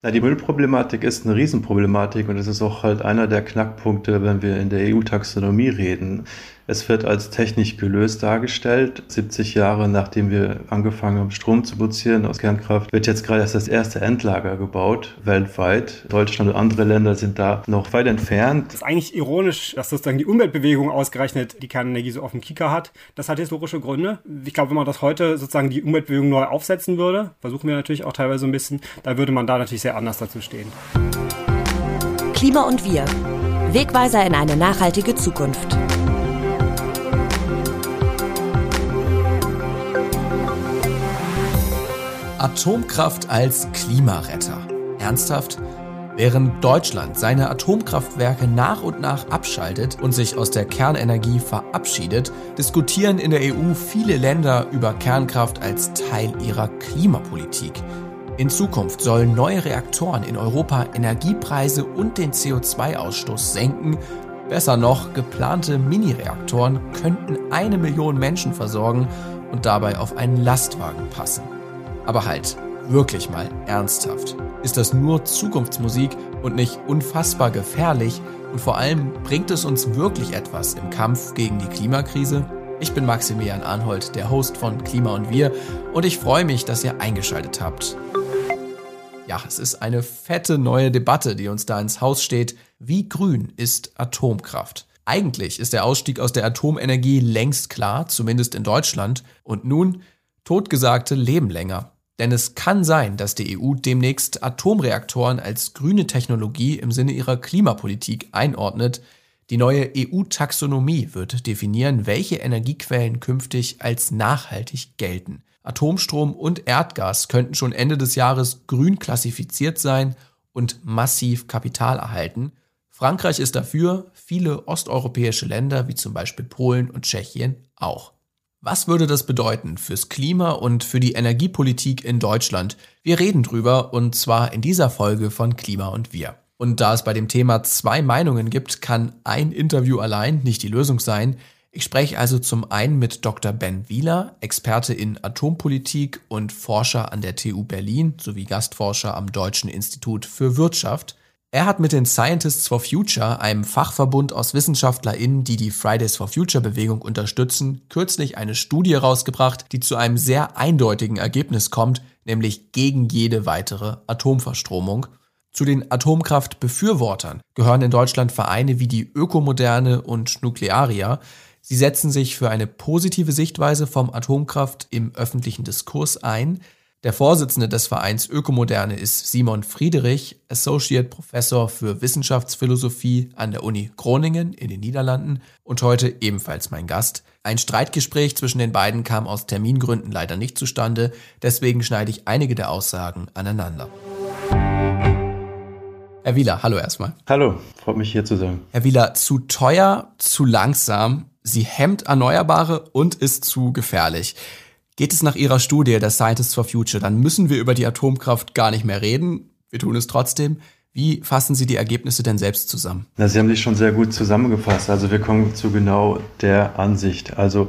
Na, die Müllproblematik ist eine Riesenproblematik und es ist auch halt einer der Knackpunkte, wenn wir in der EU-Taxonomie reden. Es wird als technisch gelöst dargestellt. 70 Jahre nachdem wir angefangen haben, Strom zu produzieren aus Kernkraft, wird jetzt gerade erst das erste Endlager gebaut, weltweit. Deutschland und andere Länder sind da noch weit entfernt. Es ist eigentlich ironisch, dass sozusagen die Umweltbewegung ausgerechnet die Kernenergie so auf dem Kika hat. Das hat historische Gründe. Ich glaube, wenn man das heute sozusagen die Umweltbewegung neu aufsetzen würde, versuchen wir natürlich auch teilweise ein bisschen, da würde man da natürlich sehr anders dazu stehen. Klima und wir. Wegweiser in eine nachhaltige Zukunft. Atomkraft als Klimaretter. Ernsthaft? Während Deutschland seine Atomkraftwerke nach und nach abschaltet und sich aus der Kernenergie verabschiedet, diskutieren in der EU viele Länder über Kernkraft als Teil ihrer Klimapolitik. In Zukunft sollen neue Reaktoren in Europa Energiepreise und den CO2-Ausstoß senken. Besser noch, geplante Mini-Reaktoren könnten eine Million Menschen versorgen und dabei auf einen Lastwagen passen. Aber halt, wirklich mal ernsthaft. Ist das nur Zukunftsmusik und nicht unfassbar gefährlich? Und vor allem bringt es uns wirklich etwas im Kampf gegen die Klimakrise? Ich bin Maximilian Arnhold, der Host von Klima und Wir, und ich freue mich, dass ihr eingeschaltet habt. Ja, es ist eine fette neue Debatte, die uns da ins Haus steht. Wie grün ist Atomkraft? Eigentlich ist der Ausstieg aus der Atomenergie längst klar, zumindest in Deutschland. Und nun, Totgesagte leben länger. Denn es kann sein, dass die EU demnächst Atomreaktoren als grüne Technologie im Sinne ihrer Klimapolitik einordnet. Die neue EU-Taxonomie wird definieren, welche Energiequellen künftig als nachhaltig gelten. Atomstrom und Erdgas könnten schon Ende des Jahres grün klassifiziert sein und massiv Kapital erhalten. Frankreich ist dafür, viele osteuropäische Länder wie zum Beispiel Polen und Tschechien auch. Was würde das bedeuten fürs Klima und für die Energiepolitik in Deutschland? Wir reden drüber und zwar in dieser Folge von Klima und wir. Und da es bei dem Thema zwei Meinungen gibt, kann ein Interview allein nicht die Lösung sein. Ich spreche also zum einen mit Dr. Ben Wieler, Experte in Atompolitik und Forscher an der TU Berlin sowie Gastforscher am Deutschen Institut für Wirtschaft. Er hat mit den Scientists for Future, einem Fachverbund aus WissenschaftlerInnen, die die Fridays for Future Bewegung unterstützen, kürzlich eine Studie rausgebracht, die zu einem sehr eindeutigen Ergebnis kommt, nämlich gegen jede weitere Atomverstromung. Zu den Atomkraftbefürwortern gehören in Deutschland Vereine wie die Ökomoderne und Nuklearia. Sie setzen sich für eine positive Sichtweise vom Atomkraft im öffentlichen Diskurs ein – der Vorsitzende des Vereins Ökomoderne ist Simon Friedrich, Associate Professor für Wissenschaftsphilosophie an der Uni Groningen in den Niederlanden und heute ebenfalls mein Gast. Ein Streitgespräch zwischen den beiden kam aus Termingründen leider nicht zustande, deswegen schneide ich einige der Aussagen aneinander. Herr Wieler, hallo erstmal. Hallo, freut mich hier zu sein. Herr Wieler, zu teuer, zu langsam, sie hemmt Erneuerbare und ist zu gefährlich. Geht es nach Ihrer Studie der Scientists for Future, dann müssen wir über die Atomkraft gar nicht mehr reden. Wir tun es trotzdem. Wie fassen Sie die Ergebnisse denn selbst zusammen? Na, Sie haben dich schon sehr gut zusammengefasst. Also wir kommen zu genau der Ansicht. Also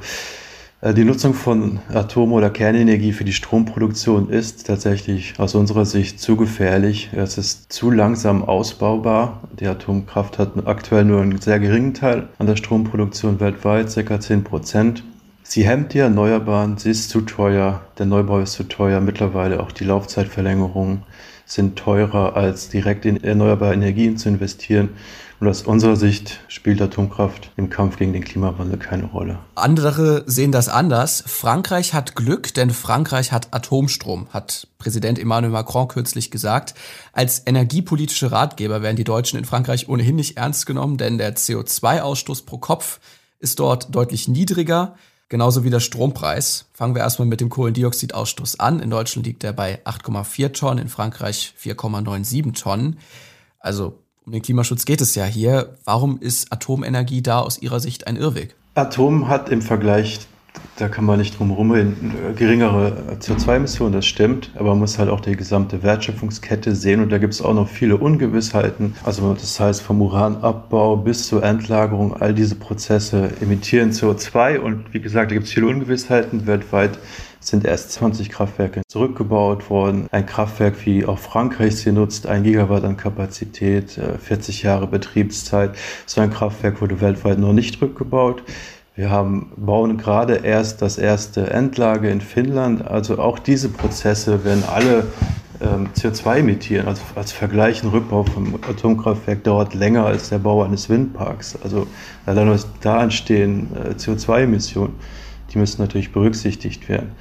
äh, die Nutzung von Atom- oder Kernenergie für die Stromproduktion ist tatsächlich aus unserer Sicht zu gefährlich. Es ist zu langsam ausbaubar. Die Atomkraft hat aktuell nur einen sehr geringen Teil an der Stromproduktion weltweit, circa 10 Prozent. Sie hemmt die Erneuerbaren, sie ist zu teuer, der Neubau ist zu teuer, mittlerweile auch die Laufzeitverlängerungen sind teurer, als direkt in erneuerbare Energien zu investieren. Und aus unserer Sicht spielt Atomkraft im Kampf gegen den Klimawandel keine Rolle. Andere sehen das anders. Frankreich hat Glück, denn Frankreich hat Atomstrom, hat Präsident Emmanuel Macron kürzlich gesagt. Als energiepolitische Ratgeber werden die Deutschen in Frankreich ohnehin nicht ernst genommen, denn der CO2-Ausstoß pro Kopf ist dort deutlich niedriger. Genauso wie der Strompreis. Fangen wir erstmal mit dem Kohlendioxidausstoß an. In Deutschland liegt er bei 8,4 Tonnen, in Frankreich 4,97 Tonnen. Also um den Klimaschutz geht es ja hier. Warum ist Atomenergie da aus Ihrer Sicht ein Irrweg? Atom hat im Vergleich da kann man nicht drum herum reden. Geringere CO2-Emissionen, das stimmt, aber man muss halt auch die gesamte Wertschöpfungskette sehen und da gibt es auch noch viele Ungewissheiten. Also das heißt vom Uranabbau bis zur Endlagerung, all diese Prozesse emittieren CO2 und wie gesagt, da gibt es viele Ungewissheiten. Weltweit sind erst 20 Kraftwerke zurückgebaut worden. Ein Kraftwerk wie auch Frankreich sie nutzt, ein Gigawatt an Kapazität, 40 äh, Jahre Betriebszeit. So ein Kraftwerk wurde weltweit noch nicht rückgebaut. Wir haben, bauen gerade erst das erste Endlager in Finnland. Also auch diese Prozesse werden alle ähm, CO2 emittieren. Also als Vergleich, ein Rückbau vom Atomkraftwerk dauert länger als der Bau eines Windparks. Also allein was da entstehen äh, CO2-Emissionen, die müssen natürlich berücksichtigt werden.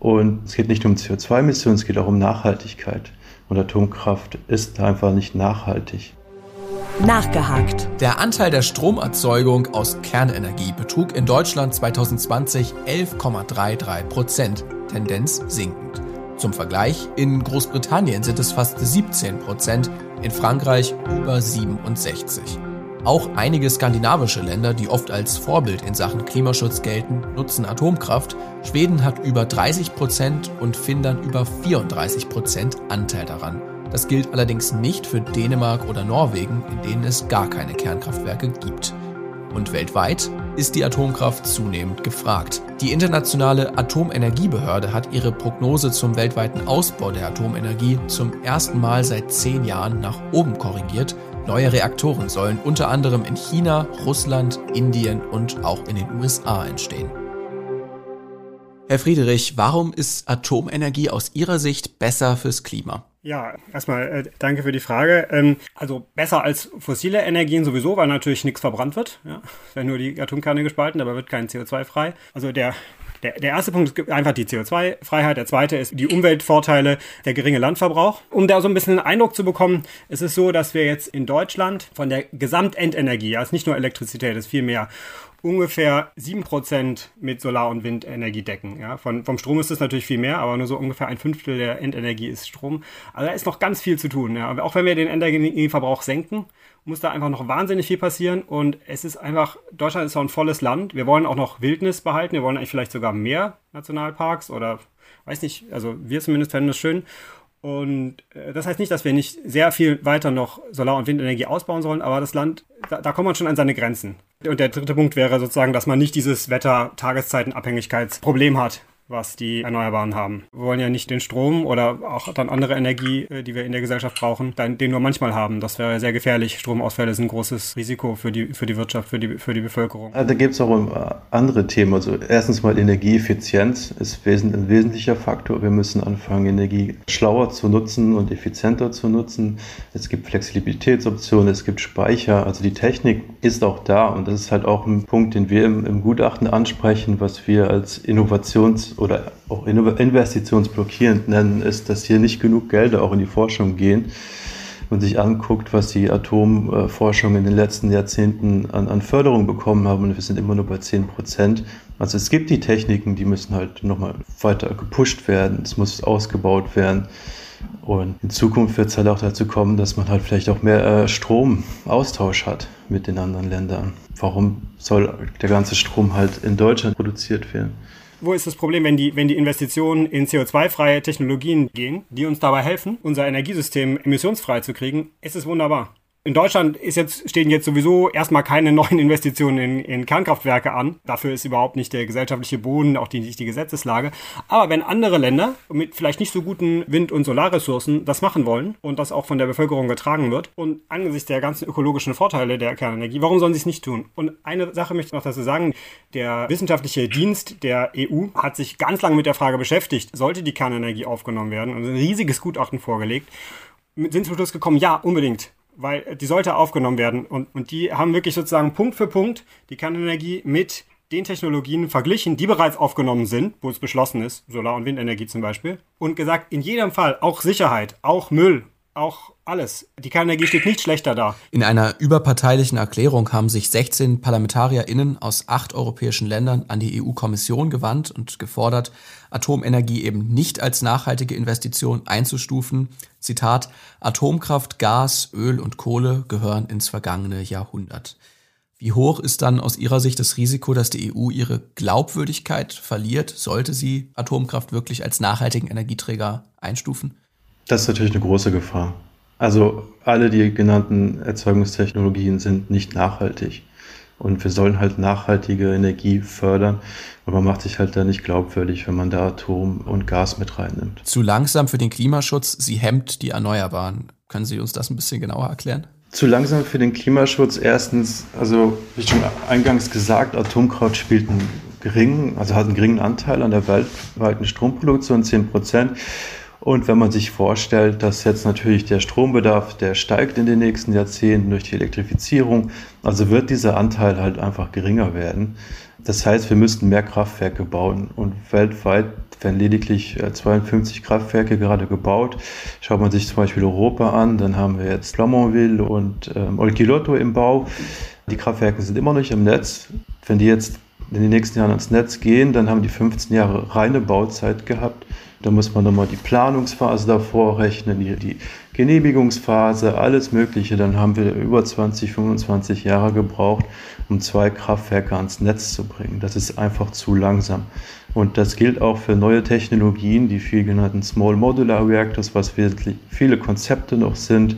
Und es geht nicht um CO2-Emissionen, es geht auch um Nachhaltigkeit. Und Atomkraft ist einfach nicht nachhaltig. Nachgehakt. Der Anteil der Stromerzeugung aus Kernenergie betrug in Deutschland 2020 11,33 Prozent, Tendenz sinkend. Zum Vergleich, in Großbritannien sind es fast 17 Prozent, in Frankreich über 67. Auch einige skandinavische Länder, die oft als Vorbild in Sachen Klimaschutz gelten, nutzen Atomkraft. Schweden hat über 30 Prozent und Finnland über 34 Prozent Anteil daran. Das gilt allerdings nicht für Dänemark oder Norwegen, in denen es gar keine Kernkraftwerke gibt. Und weltweit ist die Atomkraft zunehmend gefragt. Die Internationale Atomenergiebehörde hat ihre Prognose zum weltweiten Ausbau der Atomenergie zum ersten Mal seit zehn Jahren nach oben korrigiert. Neue Reaktoren sollen unter anderem in China, Russland, Indien und auch in den USA entstehen. Herr Friedrich, warum ist Atomenergie aus Ihrer Sicht besser fürs Klima? Ja, erstmal äh, danke für die Frage. Ähm, also besser als fossile Energien sowieso, weil natürlich nichts verbrannt wird. Ja, es werden nur die Atomkerne gespalten, aber wird kein CO2 frei. Also der der, der erste Punkt ist einfach die CO2-Freiheit. Der zweite ist die Umweltvorteile, der geringe Landverbrauch. Um da so ein bisschen einen Eindruck zu bekommen, ist es so, dass wir jetzt in Deutschland von der Gesamtendenergie, also nicht nur Elektrizität, ist viel mehr, ungefähr 7% mit Solar- und Windenergie decken. Ja, von, vom Strom ist es natürlich viel mehr, aber nur so ungefähr ein Fünftel der Endenergie ist Strom. Also da ist noch ganz viel zu tun. Ja. Auch wenn wir den Energieverbrauch senken, muss da einfach noch wahnsinnig viel passieren. Und es ist einfach, Deutschland ist auch ein volles Land. Wir wollen auch noch Wildnis behalten. Wir wollen eigentlich vielleicht sogar mehr Nationalparks oder weiß nicht, also wir zumindest fänden das schön. Und äh, das heißt nicht, dass wir nicht sehr viel weiter noch Solar- und Windenergie ausbauen sollen, aber das Land, da, da kommt man schon an seine Grenzen. Und der dritte Punkt wäre sozusagen, dass man nicht dieses Wetter-Tageszeitenabhängigkeitsproblem hat, was die Erneuerbaren haben. Wir wollen ja nicht den Strom oder auch dann andere Energie, äh, die wir in der Gesellschaft brauchen, den nur manchmal haben. Das wäre sehr gefährlich. Stromausfälle sind ein großes Risiko für die, für die Wirtschaft, für die, für die Bevölkerung. Da gibt es auch äh, andere Themen. Also erstens mal Energieeffizienz ist ein wesentlicher Faktor. Wir müssen anfangen, Energie schlauer zu nutzen und effizienter zu nutzen. Es gibt Flexibilitätsoptionen, es gibt Speicher. Also die Technik ist auch da und das ist halt auch ein Punkt, den wir im, im Gutachten ansprechen, was wir als Innovations- oder auch investitionsblockierend nennen, ist, dass hier nicht genug Gelder auch in die Forschung gehen und sich anguckt, was die Atomforschung in den letzten Jahrzehnten an, an Förderung bekommen haben. Und wir sind immer nur bei 10 Prozent. Also es gibt die Techniken, die müssen halt nochmal weiter gepusht werden. Es muss ausgebaut werden. Und in Zukunft wird es halt auch dazu kommen, dass man halt vielleicht auch mehr äh, Stromaustausch hat mit den anderen Ländern. Warum soll der ganze Strom halt in Deutschland produziert werden? Wo ist das Problem, wenn die, wenn die Investitionen in CO2-freie Technologien gehen, die uns dabei helfen, unser Energiesystem emissionsfrei zu kriegen, ist es wunderbar. In Deutschland ist jetzt, stehen jetzt sowieso erstmal keine neuen Investitionen in, in Kernkraftwerke an. Dafür ist überhaupt nicht der gesellschaftliche Boden, auch die, nicht die Gesetzeslage. Aber wenn andere Länder mit vielleicht nicht so guten Wind- und Solarressourcen das machen wollen und das auch von der Bevölkerung getragen wird und angesichts der ganzen ökologischen Vorteile der Kernenergie, warum sollen sie es nicht tun? Und eine Sache möchte ich noch dazu sagen. Der wissenschaftliche Dienst der EU hat sich ganz lange mit der Frage beschäftigt, sollte die Kernenergie aufgenommen werden und ein riesiges Gutachten vorgelegt sind zum Schluss gekommen, ja, unbedingt weil die sollte aufgenommen werden. Und, und die haben wirklich sozusagen Punkt für Punkt die Kernenergie mit den Technologien verglichen, die bereits aufgenommen sind, wo es beschlossen ist, Solar- und Windenergie zum Beispiel, und gesagt, in jedem Fall auch Sicherheit, auch Müll, auch alles. Die Kernenergie steht nicht schlechter da. In einer überparteilichen Erklärung haben sich 16 ParlamentarierInnen aus acht europäischen Ländern an die EU-Kommission gewandt und gefordert, Atomenergie eben nicht als nachhaltige Investition einzustufen. Zitat, Atomkraft, Gas, Öl und Kohle gehören ins vergangene Jahrhundert. Wie hoch ist dann aus Ihrer Sicht das Risiko, dass die EU ihre Glaubwürdigkeit verliert, sollte sie Atomkraft wirklich als nachhaltigen Energieträger einstufen? Das ist natürlich eine große Gefahr. Also alle die genannten Erzeugungstechnologien sind nicht nachhaltig. Und wir sollen halt nachhaltige Energie fördern. Und man macht sich halt da nicht glaubwürdig, wenn man da Atom und Gas mit reinnimmt. Zu langsam für den Klimaschutz, sie hemmt die Erneuerbaren. Können Sie uns das ein bisschen genauer erklären? Zu langsam für den Klimaschutz. Erstens, also wie schon eingangs gesagt, Atomkraft spielt einen geringen, also hat einen geringen Anteil an der weltweiten Stromproduktion, 10 Prozent. Und wenn man sich vorstellt, dass jetzt natürlich der Strombedarf, der steigt in den nächsten Jahrzehnten durch die Elektrifizierung, also wird dieser Anteil halt einfach geringer werden. Das heißt, wir müssten mehr Kraftwerke bauen und weltweit werden lediglich 52 äh, Kraftwerke gerade gebaut. Schaut man sich zum Beispiel Europa an, dann haben wir jetzt Flamanville und ähm, Olkiluoto im Bau. Die Kraftwerke sind immer noch nicht im Netz. Wenn die jetzt in den nächsten Jahren ans Netz gehen, dann haben die 15 Jahre reine Bauzeit gehabt. Da muss man nochmal die Planungsphase davor rechnen, die, die, Genehmigungsphase, alles Mögliche. Dann haben wir über 20, 25 Jahre gebraucht, um zwei Kraftwerke ans Netz zu bringen. Das ist einfach zu langsam. Und das gilt auch für neue Technologien, die viel genannten Small Modular Reactors, was wirklich viele Konzepte noch sind,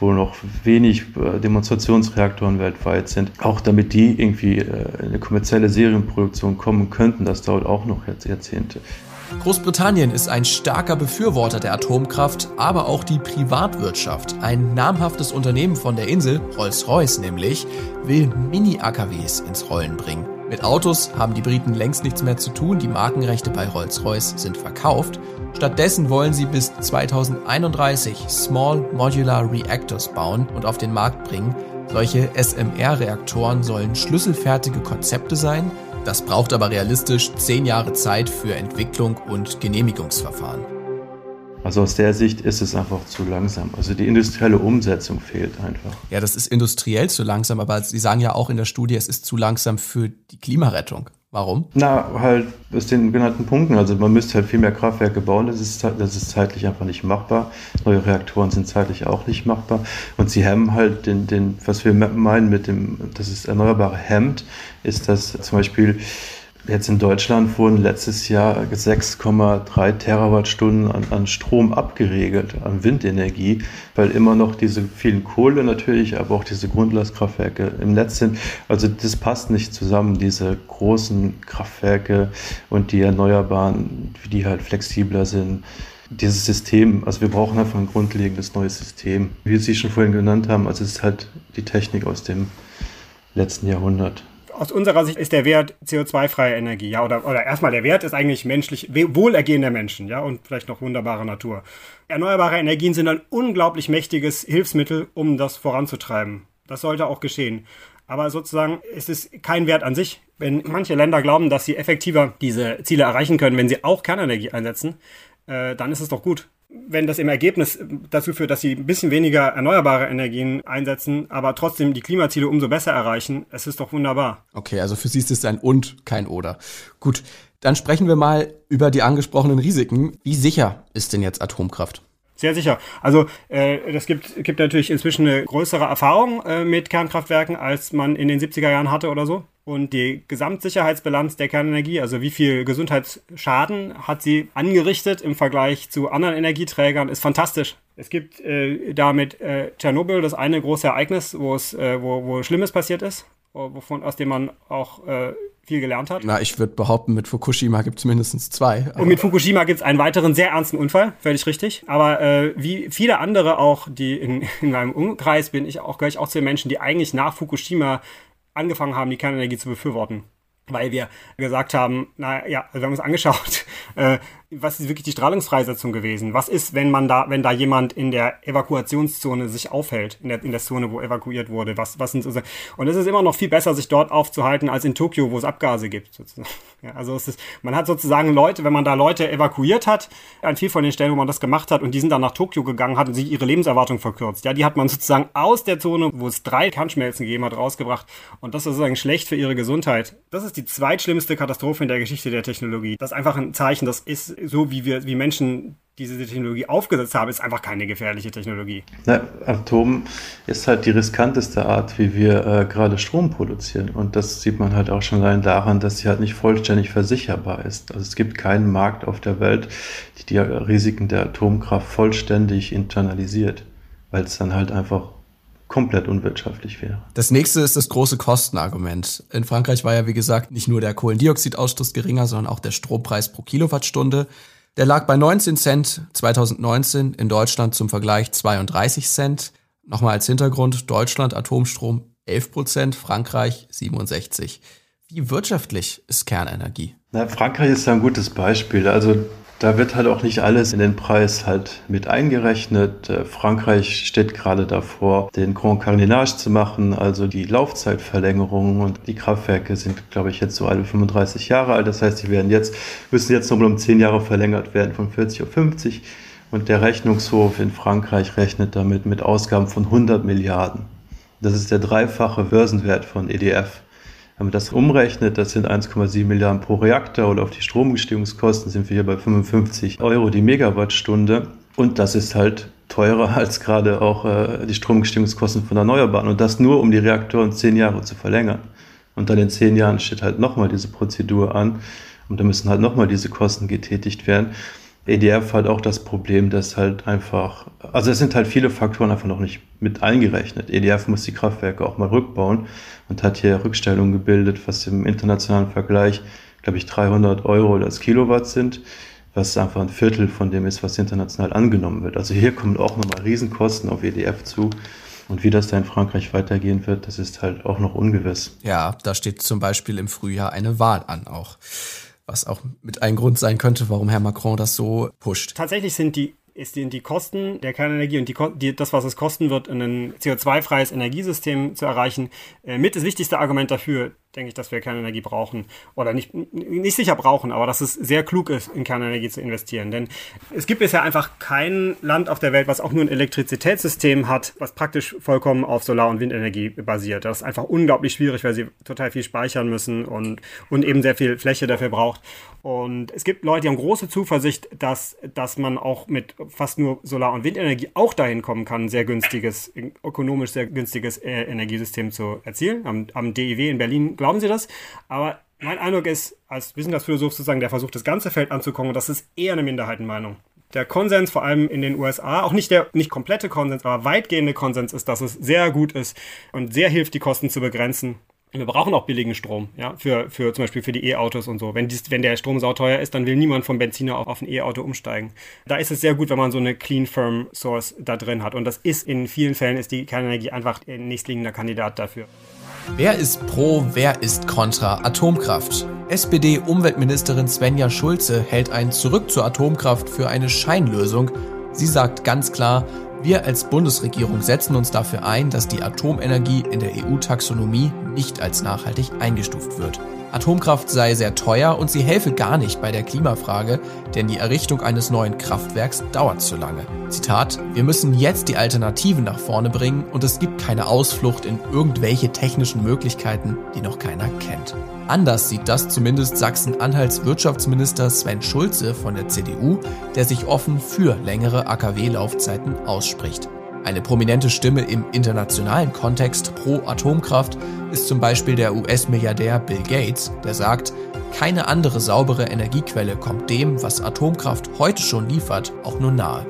wo noch wenig äh, Demonstrationsreaktoren weltweit sind, auch damit die irgendwie äh, in eine kommerzielle Serienproduktion kommen könnten, das dauert auch noch Jahrzehnte. Großbritannien ist ein starker Befürworter der Atomkraft, aber auch die Privatwirtschaft. Ein namhaftes Unternehmen von der Insel, Rolls-Royce nämlich, will Mini-AKWs ins Rollen bringen. Mit Autos haben die Briten längst nichts mehr zu tun, die Markenrechte bei Rolls-Royce sind verkauft. Stattdessen wollen sie bis 2031 Small Modular Reactors bauen und auf den Markt bringen. Solche SMR-Reaktoren sollen schlüsselfertige Konzepte sein, das braucht aber realistisch zehn Jahre Zeit für Entwicklung und Genehmigungsverfahren. Also aus der Sicht ist es einfach zu langsam. Also die industrielle Umsetzung fehlt einfach. Ja, das ist industriell zu langsam, aber Sie sagen ja auch in der Studie, es ist zu langsam für die Klimarettung. Warum? Na, halt aus den genannten Punkten. Also man müsste halt viel mehr Kraftwerke bauen. Das ist, das ist zeitlich einfach nicht machbar. Neue Reaktoren sind zeitlich auch nicht machbar. Und sie hemmen halt den, den was wir meinen mit dem, dass es erneuerbare hemmt, ist, dass zum Beispiel Jetzt in Deutschland wurden letztes Jahr 6,3 Terawattstunden an, an, Strom abgeregelt, an Windenergie, weil immer noch diese vielen Kohle natürlich, aber auch diese Grundlastkraftwerke im Netz sind. Also das passt nicht zusammen, diese großen Kraftwerke und die Erneuerbaren, die halt flexibler sind dieses System, also wir brauchen einfach ein grundlegendes neues System. Wie Sie schon vorhin genannt haben, also es ist halt die Technik aus dem letzten Jahrhundert aus unserer Sicht ist der Wert CO2-freie Energie, ja, oder, oder erstmal der Wert ist eigentlich menschlich, Wohlergehen der Menschen, ja, und vielleicht noch wunderbare Natur. Erneuerbare Energien sind ein unglaublich mächtiges Hilfsmittel, um das voranzutreiben. Das sollte auch geschehen. Aber sozusagen ist es kein Wert an sich. Wenn manche Länder glauben, dass sie effektiver diese Ziele erreichen können, wenn sie auch Kernenergie einsetzen, äh, dann ist es doch gut wenn das im Ergebnis dazu führt, dass sie ein bisschen weniger erneuerbare Energien einsetzen, aber trotzdem die Klimaziele umso besser erreichen, es ist doch wunderbar. Okay, also für Sie ist es ein und, kein oder. Gut, dann sprechen wir mal über die angesprochenen Risiken. Wie sicher ist denn jetzt Atomkraft? Sehr sicher. Also äh, das gibt, gibt natürlich inzwischen eine größere Erfahrung äh, mit Kernkraftwerken, als man in den 70er Jahren hatte oder so. Und die Gesamtsicherheitsbilanz der Kernenergie, also wie viel Gesundheitsschaden hat sie angerichtet im Vergleich zu anderen Energieträgern, ist fantastisch. Es gibt äh, da mit äh, Tschernobyl das eine große Ereignis, wo es, äh, wo, wo Schlimmes passiert ist, wovon, aus dem man auch äh, viel gelernt hat. Na, ich würde behaupten, mit Fukushima gibt es mindestens zwei. Und mit Fukushima gibt es einen weiteren sehr ernsten Unfall, völlig richtig. Aber äh, wie viele andere auch, die in, in meinem Umkreis bin, ich auch gehöre ich auch zu den Menschen, die eigentlich nach Fukushima angefangen haben, die Kernenergie zu befürworten. Weil wir gesagt haben, na ja, also wir haben uns angeschaut, äh, was ist wirklich die Strahlungsfreisetzung gewesen? Was ist, wenn man da, wenn da jemand in der Evakuationszone sich aufhält, in der, in der Zone, wo evakuiert wurde? Was, was sind so, und es ist immer noch viel besser, sich dort aufzuhalten, als in Tokio, wo es Abgase gibt, sozusagen. Ja, also es ist, man hat sozusagen Leute, wenn man da Leute evakuiert hat, an viel von den Stellen, wo man das gemacht hat, und die sind dann nach Tokio gegangen, hatten sich ihre Lebenserwartung verkürzt. Ja, die hat man sozusagen aus der Zone, wo es drei Kernschmelzen gegeben hat, rausgebracht. Und das ist sozusagen schlecht für ihre Gesundheit. Das ist die zweitschlimmste Katastrophe in der Geschichte der Technologie. Das ist einfach ein Zeichen, das ist so wie wir, wie Menschen diese Technologie aufgesetzt haben, ist einfach keine gefährliche Technologie. Na, Atom ist halt die riskanteste Art, wie wir äh, gerade Strom produzieren. Und das sieht man halt auch schon allein daran, dass sie halt nicht vollständig versicherbar ist. Also es gibt keinen Markt auf der Welt, die die Risiken der Atomkraft vollständig internalisiert, weil es dann halt einfach komplett unwirtschaftlich wäre. Das nächste ist das große Kostenargument. In Frankreich war ja, wie gesagt, nicht nur der Kohlendioxidausstoß geringer, sondern auch der Strompreis pro Kilowattstunde. Der lag bei 19 Cent 2019, in Deutschland zum Vergleich 32 Cent. Nochmal als Hintergrund, Deutschland Atomstrom 11 Prozent, Frankreich 67. Wie wirtschaftlich ist Kernenergie? Na, Frankreich ist ja ein gutes Beispiel. Also da wird halt auch nicht alles in den Preis halt mit eingerechnet. Äh, Frankreich steht gerade davor, den Grand Carlinage zu machen, also die Laufzeitverlängerung und die Kraftwerke sind, glaube ich, jetzt so alle 35 Jahre alt. Das heißt, die werden jetzt, müssen jetzt nochmal um 10 Jahre verlängert werden von 40 auf 50. Und der Rechnungshof in Frankreich rechnet damit mit Ausgaben von 100 Milliarden. Das ist der dreifache Börsenwert von EDF. Wenn man das umrechnet, das sind 1,7 Milliarden pro Reaktor oder auf die Stromgestehungskosten sind wir hier bei 55 Euro die Megawattstunde. Und das ist halt teurer als gerade auch äh, die Stromgestehungskosten von Erneuerbaren. Und das nur, um die Reaktoren zehn Jahre zu verlängern. Und dann in zehn Jahren steht halt nochmal diese Prozedur an. Und da müssen halt nochmal diese Kosten getätigt werden. EDF hat auch das Problem, dass halt einfach, also es sind halt viele Faktoren einfach noch nicht mit eingerechnet. EDF muss die Kraftwerke auch mal rückbauen und hat hier Rückstellungen gebildet, was im internationalen Vergleich, glaube ich, 300 Euro das Kilowatt sind, was einfach ein Viertel von dem ist, was international angenommen wird. Also hier kommen auch nochmal Riesenkosten auf EDF zu. Und wie das da in Frankreich weitergehen wird, das ist halt auch noch ungewiss. Ja, da steht zum Beispiel im Frühjahr eine Wahl an auch was auch mit ein Grund sein könnte, warum Herr Macron das so pusht. Tatsächlich sind die ist die, Kosten der Kernenergie und die, die, das, was es kosten wird, ein CO2-freies Energiesystem zu erreichen, äh, mit das wichtigste Argument dafür, denke ich, dass wir Kernenergie brauchen oder nicht, nicht sicher brauchen, aber dass es sehr klug ist, in Kernenergie zu investieren. Denn es gibt bisher einfach kein Land auf der Welt, was auch nur ein Elektrizitätssystem hat, was praktisch vollkommen auf Solar- und Windenergie basiert. Das ist einfach unglaublich schwierig, weil sie total viel speichern müssen und, und eben sehr viel Fläche dafür braucht. Und es gibt Leute, die haben große Zuversicht, dass, dass man auch mit fast nur Solar- und Windenergie auch dahin kommen kann, ein sehr günstiges, ökonomisch sehr günstiges äh, Energiesystem zu erzielen. Am, am DIW in Berlin glauben sie das. Aber mein Eindruck ist, als Wissenschaftsphilosoph sozusagen, der versucht, das ganze Feld anzukommen, das ist eher eine Minderheitenmeinung. Der Konsens, vor allem in den USA, auch nicht der nicht komplette Konsens, aber weitgehende Konsens ist, dass es sehr gut ist und sehr hilft, die Kosten zu begrenzen. Wir brauchen auch billigen Strom, ja, für, für zum Beispiel für die E-Autos und so. Wenn, dies, wenn der Strom sauteuer ist, dann will niemand vom Benziner auf, auf ein E-Auto umsteigen. Da ist es sehr gut, wenn man so eine Clean Firm Source da drin hat. Und das ist in vielen Fällen ist die Kernenergie einfach ein nächstliegender Kandidat dafür. Wer ist pro, wer ist kontra Atomkraft? SPD-Umweltministerin Svenja Schulze hält ein Zurück zur Atomkraft für eine Scheinlösung. Sie sagt ganz klar, wir als Bundesregierung setzen uns dafür ein, dass die Atomenergie in der EU-Taxonomie nicht als nachhaltig eingestuft wird. Atomkraft sei sehr teuer und sie helfe gar nicht bei der Klimafrage, denn die Errichtung eines neuen Kraftwerks dauert zu lange. Zitat, wir müssen jetzt die Alternativen nach vorne bringen und es gibt keine Ausflucht in irgendwelche technischen Möglichkeiten, die noch keiner kennt. Anders sieht das zumindest Sachsen-Anhalts Wirtschaftsminister Sven Schulze von der CDU, der sich offen für längere AKW-Laufzeiten ausspricht. Eine prominente Stimme im internationalen Kontext pro Atomkraft ist zum Beispiel der US-Milliardär Bill Gates, der sagt, keine andere saubere Energiequelle kommt dem, was Atomkraft heute schon liefert, auch nur nahe.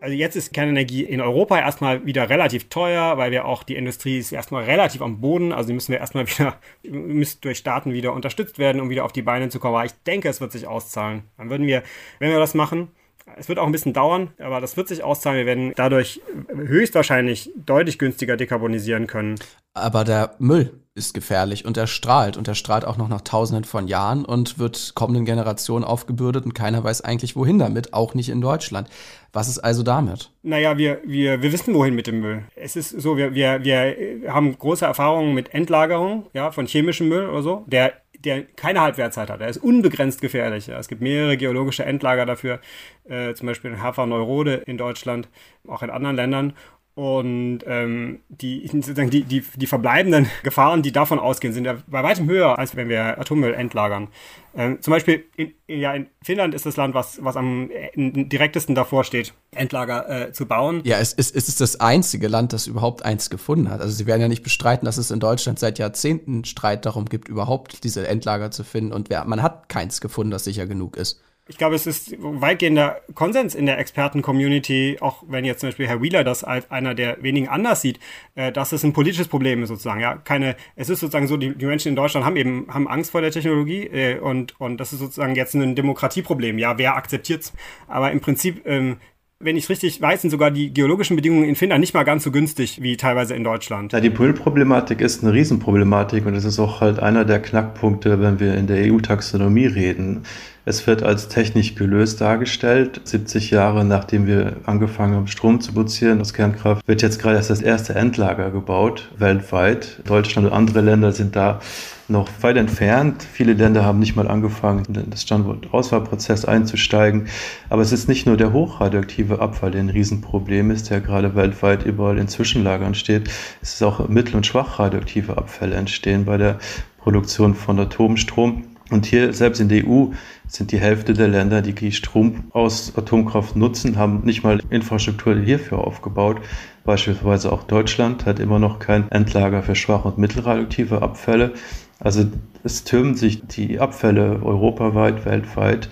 Also jetzt ist Kernenergie in Europa erstmal wieder relativ teuer, weil wir auch die Industrie ist erstmal relativ am Boden. Also die müssen wir erstmal wieder, müssen durch Staaten wieder unterstützt werden, um wieder auf die Beine zu kommen. Aber ich denke, es wird sich auszahlen. Dann würden wir, wenn wir das machen, es wird auch ein bisschen dauern, aber das wird sich auszahlen. Wir werden dadurch höchstwahrscheinlich deutlich günstiger dekarbonisieren können. Aber der Müll ist gefährlich und er strahlt und er strahlt auch noch nach tausenden von Jahren und wird kommenden Generationen aufgebürdet und keiner weiß eigentlich wohin damit, auch nicht in Deutschland. Was ist also damit? Naja, wir, wir, wir wissen wohin mit dem Müll. Es ist so, wir, wir, wir haben große Erfahrungen mit Endlagerung ja, von chemischem Müll oder so, der der keine Halbwertzeit hat. Er ist unbegrenzt gefährlich. Es gibt mehrere geologische Endlager dafür, äh, zum Beispiel in Hafer-Neurode in Deutschland, auch in anderen Ländern. Und ähm, die, sozusagen die, die, die verbleibenden Gefahren, die davon ausgehen, sind ja bei weitem höher, als wenn wir Atommüll entlagern. Ähm, zum Beispiel in, ja, in Finnland ist das Land, was, was am direktesten davor steht, Endlager äh, zu bauen. Ja, es, es, es ist das einzige Land, das überhaupt eins gefunden hat. Also Sie werden ja nicht bestreiten, dass es in Deutschland seit Jahrzehnten Streit darum gibt, überhaupt diese Endlager zu finden. Und wer, man hat keins gefunden, das sicher genug ist. Ich glaube, es ist weitgehender Konsens in der Experten-Community, auch wenn jetzt zum Beispiel Herr Wheeler das als einer der wenigen anders sieht, äh, dass es ein politisches Problem ist sozusagen. Ja, keine, es ist sozusagen so, die, die Menschen in Deutschland haben eben haben Angst vor der Technologie äh, und und das ist sozusagen jetzt ein Demokratieproblem. Ja, wer akzeptiert's? Aber im Prinzip ähm, wenn ich richtig weiß, sind sogar die geologischen Bedingungen in Finnland nicht mal ganz so günstig wie teilweise in Deutschland. Ja, die Müllproblematik ist eine Riesenproblematik und es ist auch halt einer der Knackpunkte, wenn wir in der EU-Taxonomie reden. Es wird als technisch gelöst dargestellt. 70 Jahre nachdem wir angefangen haben, Strom zu produzieren aus Kernkraft, wird jetzt gerade erst das erste Endlager gebaut, weltweit. Deutschland und andere Länder sind da noch weit entfernt. Viele Länder haben nicht mal angefangen, in das Standortauswahlprozess einzusteigen. Aber es ist nicht nur der hochradioaktive Abfall, der ein Riesenproblem ist, der gerade weltweit überall in Zwischenlagern steht. Es ist auch mittel- und schwach radioaktive Abfälle entstehen bei der Produktion von Atomstrom. Und hier, selbst in der EU, sind die Hälfte der Länder, die Strom aus Atomkraft nutzen, haben nicht mal Infrastruktur hierfür aufgebaut. Beispielsweise auch Deutschland hat immer noch kein Endlager für schwach- und mittelradioaktive Abfälle. Also es türmen sich die Abfälle europaweit, weltweit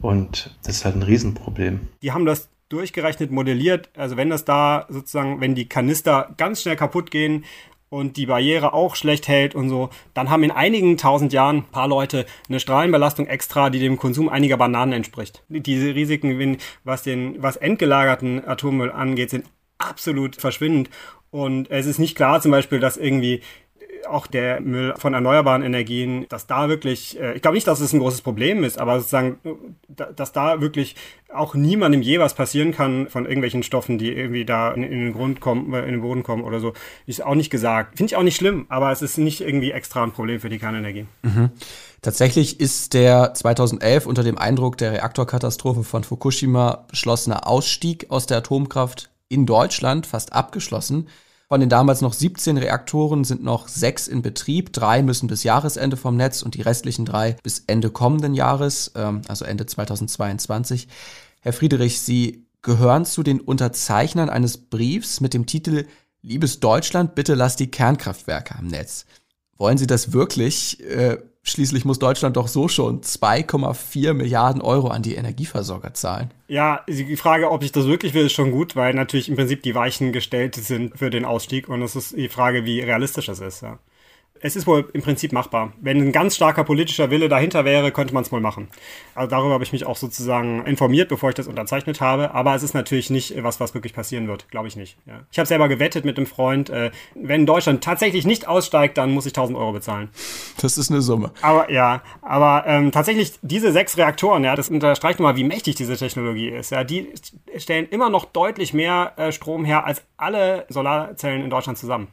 und das ist halt ein Riesenproblem. Die haben das durchgerechnet, modelliert. Also wenn das da sozusagen, wenn die Kanister ganz schnell kaputt gehen, und die Barriere auch schlecht hält und so, dann haben in einigen tausend Jahren ein paar Leute eine Strahlenbelastung extra, die dem Konsum einiger Bananen entspricht. Diese Risiken, was den, was entgelagerten Atommüll angeht, sind absolut verschwindend. Und es ist nicht klar zum Beispiel, dass irgendwie auch der Müll von erneuerbaren Energien, dass da wirklich, äh, ich glaube nicht, dass es ein großes Problem ist, aber sozusagen, dass da wirklich auch niemandem je was passieren kann von irgendwelchen Stoffen, die irgendwie da in, den Grund kommen, äh, in den Boden kommen oder so, ist auch nicht gesagt. Finde ich auch nicht schlimm, aber es ist nicht irgendwie extra ein Problem für die Kernenergie. Mhm. Tatsächlich ist der 2011 unter dem Eindruck der Reaktorkatastrophe von Fukushima beschlossene Ausstieg aus der Atomkraft in Deutschland fast abgeschlossen. Von den damals noch 17 Reaktoren sind noch sechs in Betrieb. Drei müssen bis Jahresende vom Netz und die restlichen drei bis Ende kommenden Jahres, ähm, also Ende 2022. Herr Friedrich, Sie gehören zu den Unterzeichnern eines Briefs mit dem Titel Liebes Deutschland, bitte lasst die Kernkraftwerke am Netz. Wollen Sie das wirklich? Schließlich muss Deutschland doch so schon 2,4 Milliarden Euro an die Energieversorger zahlen. Ja, die Frage, ob ich das wirklich will, ist schon gut, weil natürlich im Prinzip die Weichen gestellt sind für den Ausstieg und es ist die Frage, wie realistisch das ist. Ja es ist wohl im Prinzip machbar. Wenn ein ganz starker politischer Wille dahinter wäre, könnte man es wohl machen. Also darüber habe ich mich auch sozusagen informiert, bevor ich das unterzeichnet habe. Aber es ist natürlich nicht was, was wirklich passieren wird. Glaube ich nicht. Ja. Ich habe selber gewettet mit einem Freund, äh, wenn Deutschland tatsächlich nicht aussteigt, dann muss ich 1000 Euro bezahlen. Das ist eine Summe. Aber ja, aber ähm, tatsächlich diese sechs Reaktoren, ja, das unterstreicht nochmal, wie mächtig diese Technologie ist. Ja, die stellen immer noch deutlich mehr äh, Strom her als alle Solarzellen in Deutschland zusammen.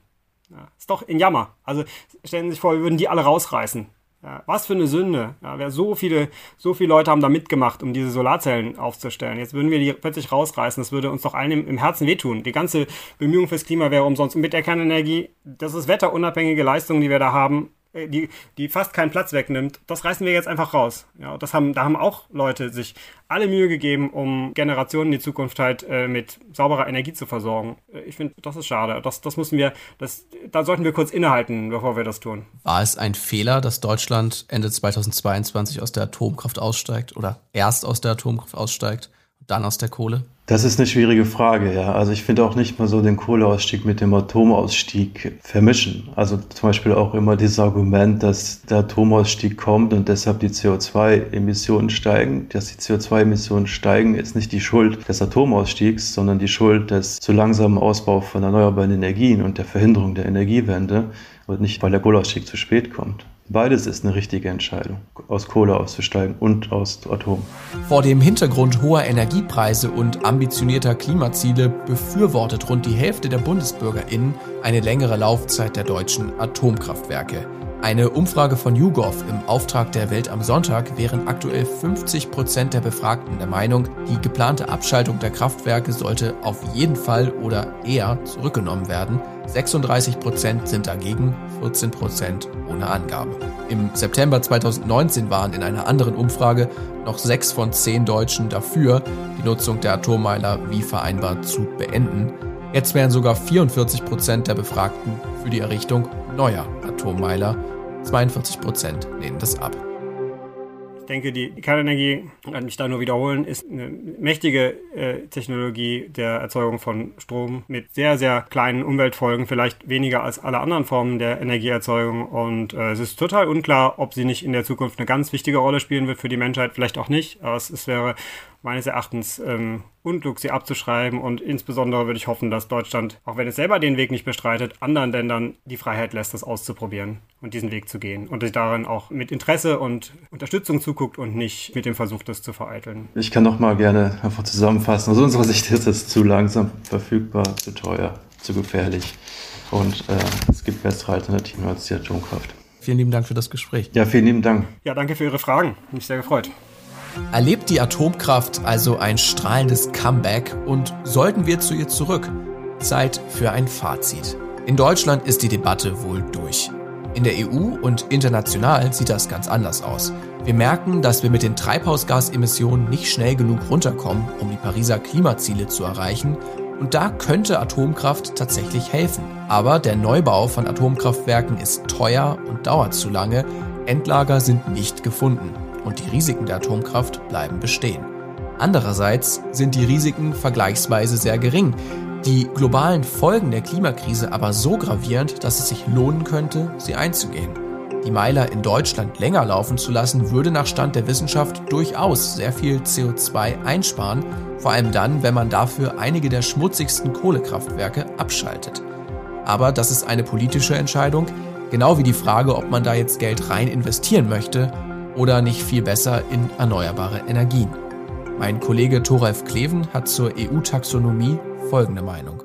Ja, ist doch ein Jammer. Also stellen Sie sich vor, wir würden die alle rausreißen. Ja, was für eine Sünde. Ja, so viele, so viele Leute haben da mitgemacht, um diese Solarzellen aufzustellen. Jetzt würden wir die plötzlich rausreißen. Das würde uns doch allen im, im Herzen wehtun. Die ganze Bemühung fürs Klima wäre umsonst. Und mit der Kernenergie, das ist wetterunabhängige Leistung, die wir da haben. Äh, die, die fast keinen Platz wegnimmt, das reißen wir jetzt einfach raus. Ja, das haben, da haben auch Leute sich alle Mühe gegeben, um Generationen in die Zukunft halt äh, mit sauberer Energie zu versorgen. Äh, ich finde, das ist schade. Das, das müssen wir, das, da sollten wir kurz innehalten, bevor wir das tun. War es ein Fehler, dass Deutschland Ende 2022 aus der Atomkraft aussteigt oder erst aus der Atomkraft aussteigt dann aus der Kohle? Das ist eine schwierige Frage, ja. Also ich finde auch nicht mal so den Kohleausstieg mit dem Atomausstieg vermischen. Also zum Beispiel auch immer dieses Argument, dass der Atomausstieg kommt und deshalb die CO2-Emissionen steigen. Dass die CO2-Emissionen steigen, ist nicht die Schuld des Atomausstiegs, sondern die Schuld des zu langsamen Ausbaus von erneuerbaren Energien und der Verhinderung der Energiewende und nicht, weil der Kohleausstieg zu spät kommt. Beides ist eine richtige Entscheidung, aus Kohle auszusteigen und aus Atom. Vor dem Hintergrund hoher Energiepreise und ambitionierter Klimaziele befürwortet rund die Hälfte der BundesbürgerInnen eine längere Laufzeit der deutschen Atomkraftwerke. Eine Umfrage von YouGov im Auftrag der Welt am Sonntag wären aktuell 50 Prozent der Befragten der Meinung, die geplante Abschaltung der Kraftwerke sollte auf jeden Fall oder eher zurückgenommen werden. 36 Prozent sind dagegen, 14 Prozent ohne Angabe. Im September 2019 waren in einer anderen Umfrage noch sechs von zehn Deutschen dafür, die Nutzung der Atommeiler wie vereinbart zu beenden. Jetzt wären sogar 44 Prozent der Befragten für die Errichtung neuer Atommeiler. 42 Prozent lehnen das ab. denke, die Kernenergie, kann mich da nur wiederholen, ist eine mächtige äh, Technologie der Erzeugung von Strom mit sehr, sehr kleinen Umweltfolgen, vielleicht weniger als alle anderen Formen der Energieerzeugung. Und äh, es ist total unklar, ob sie nicht in der Zukunft eine ganz wichtige Rolle spielen wird für die Menschheit, vielleicht auch nicht. Aber es, es wäre meines Erachtens ähm, unklug, sie abzuschreiben. Und insbesondere würde ich hoffen, dass Deutschland, auch wenn es selber den Weg nicht bestreitet, anderen Ländern die Freiheit lässt, das auszuprobieren und diesen Weg zu gehen. Und sich darin auch mit Interesse und Unterstützung zuguckt und nicht mit dem Versuch, das zu vereiteln. Ich kann noch mal gerne einfach zusammenfassen. Aus unserer Sicht ist es zu langsam verfügbar, zu teuer, zu gefährlich. Und äh, es gibt bessere Alternativen als die Atomkraft. Vielen lieben Dank für das Gespräch. Ja, vielen lieben Dank. Ja, danke für Ihre Fragen. Mich sehr gefreut. Erlebt die Atomkraft also ein strahlendes Comeback und sollten wir zu ihr zurück? Zeit für ein Fazit. In Deutschland ist die Debatte wohl durch. In der EU und international sieht das ganz anders aus. Wir merken, dass wir mit den Treibhausgasemissionen nicht schnell genug runterkommen, um die Pariser Klimaziele zu erreichen. Und da könnte Atomkraft tatsächlich helfen. Aber der Neubau von Atomkraftwerken ist teuer und dauert zu lange. Endlager sind nicht gefunden und die Risiken der Atomkraft bleiben bestehen. Andererseits sind die Risiken vergleichsweise sehr gering, die globalen Folgen der Klimakrise aber so gravierend, dass es sich lohnen könnte, sie einzugehen. Die Meiler in Deutschland länger laufen zu lassen, würde nach Stand der Wissenschaft durchaus sehr viel CO2 einsparen, vor allem dann, wenn man dafür einige der schmutzigsten Kohlekraftwerke abschaltet. Aber das ist eine politische Entscheidung, genau wie die Frage, ob man da jetzt Geld rein investieren möchte oder nicht viel besser in erneuerbare Energien. Mein Kollege Thoralf Kleven hat zur EU-Taxonomie folgende Meinung.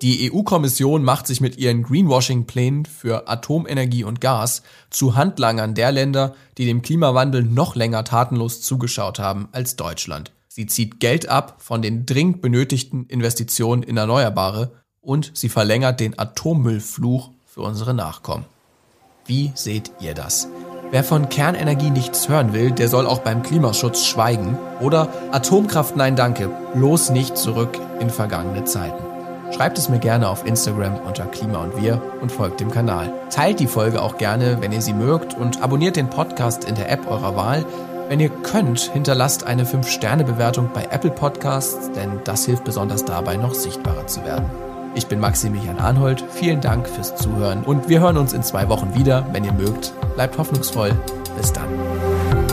Die EU-Kommission macht sich mit ihren Greenwashing-Plänen für Atomenergie und Gas zu Handlangern der Länder, die dem Klimawandel noch länger tatenlos zugeschaut haben als Deutschland. Sie zieht Geld ab von den dringend benötigten Investitionen in Erneuerbare und sie verlängert den Atommüllfluch für unsere Nachkommen. Wie seht ihr das? Wer von Kernenergie nichts hören will, der soll auch beim Klimaschutz schweigen. Oder Atomkraft nein danke, bloß nicht zurück in vergangene Zeiten. Schreibt es mir gerne auf Instagram unter Klima und Wir und folgt dem Kanal. Teilt die Folge auch gerne, wenn ihr sie mögt und abonniert den Podcast in der App eurer Wahl. Wenn ihr könnt, hinterlasst eine 5-Sterne-Bewertung bei Apple Podcasts, denn das hilft besonders dabei, noch sichtbarer zu werden. Ich bin Maximilian Arnhold, vielen Dank fürs Zuhören und wir hören uns in zwei Wochen wieder, wenn ihr mögt. Bleibt hoffnungsvoll. Bis dann.